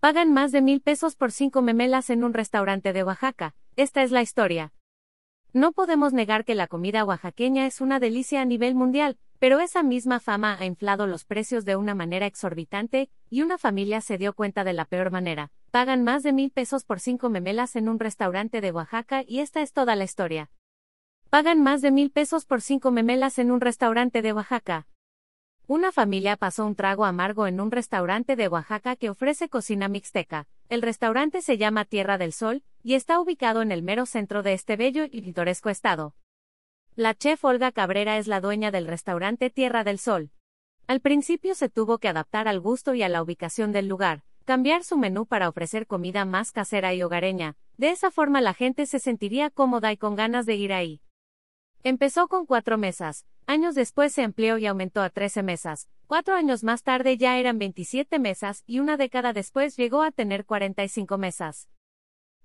Pagan más de mil pesos por cinco memelas en un restaurante de Oaxaca. Esta es la historia. No podemos negar que la comida oaxaqueña es una delicia a nivel mundial, pero esa misma fama ha inflado los precios de una manera exorbitante, y una familia se dio cuenta de la peor manera. Pagan más de mil pesos por cinco memelas en un restaurante de Oaxaca y esta es toda la historia. Pagan más de mil pesos por cinco memelas en un restaurante de Oaxaca. Una familia pasó un trago amargo en un restaurante de Oaxaca que ofrece cocina mixteca. El restaurante se llama Tierra del Sol, y está ubicado en el mero centro de este bello y pintoresco estado. La chef Olga Cabrera es la dueña del restaurante Tierra del Sol. Al principio se tuvo que adaptar al gusto y a la ubicación del lugar, cambiar su menú para ofrecer comida más casera y hogareña, de esa forma la gente se sentiría cómoda y con ganas de ir ahí. Empezó con cuatro mesas, años después se amplió y aumentó a trece mesas, cuatro años más tarde ya eran 27 mesas y una década después llegó a tener 45 mesas.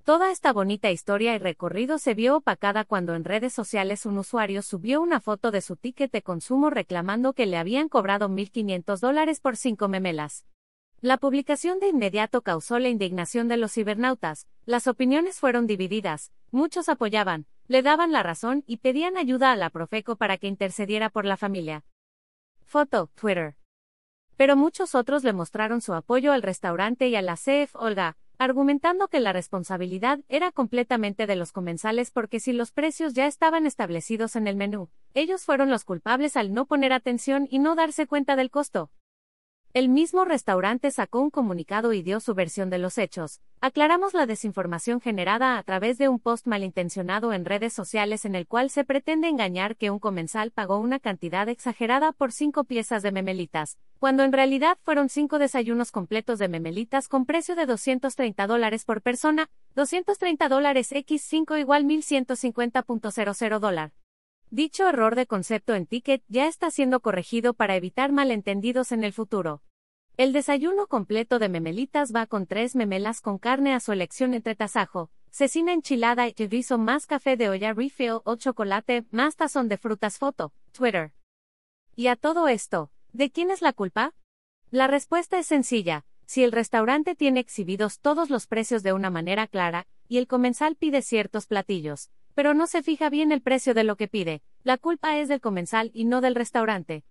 Toda esta bonita historia y recorrido se vio opacada cuando en redes sociales un usuario subió una foto de su ticket de consumo reclamando que le habían cobrado 1.500 dólares por cinco memelas. La publicación de inmediato causó la indignación de los cibernautas, las opiniones fueron divididas, muchos apoyaban, le daban la razón y pedían ayuda a la Profeco para que intercediera por la familia. Foto, Twitter. Pero muchos otros le mostraron su apoyo al restaurante y a la CEF Olga, argumentando que la responsabilidad era completamente de los comensales porque si los precios ya estaban establecidos en el menú, ellos fueron los culpables al no poner atención y no darse cuenta del costo. El mismo restaurante sacó un comunicado y dio su versión de los hechos. Aclaramos la desinformación generada a través de un post malintencionado en redes sociales en el cual se pretende engañar que un comensal pagó una cantidad exagerada por cinco piezas de memelitas, cuando en realidad fueron cinco desayunos completos de memelitas con precio de 230 dólares por persona, 230 dólares x5 igual 1150.00 dólar. Dicho error de concepto en Ticket ya está siendo corregido para evitar malentendidos en el futuro. El desayuno completo de memelitas va con tres memelas con carne a su elección entre tasajo, cecina enchilada y rizo más café de olla refill o chocolate más tazón de frutas foto, Twitter. Y a todo esto, ¿de quién es la culpa? La respuesta es sencilla, si el restaurante tiene exhibidos todos los precios de una manera clara, y el comensal pide ciertos platillos, pero no se fija bien el precio de lo que pide. La culpa es del comensal y no del restaurante.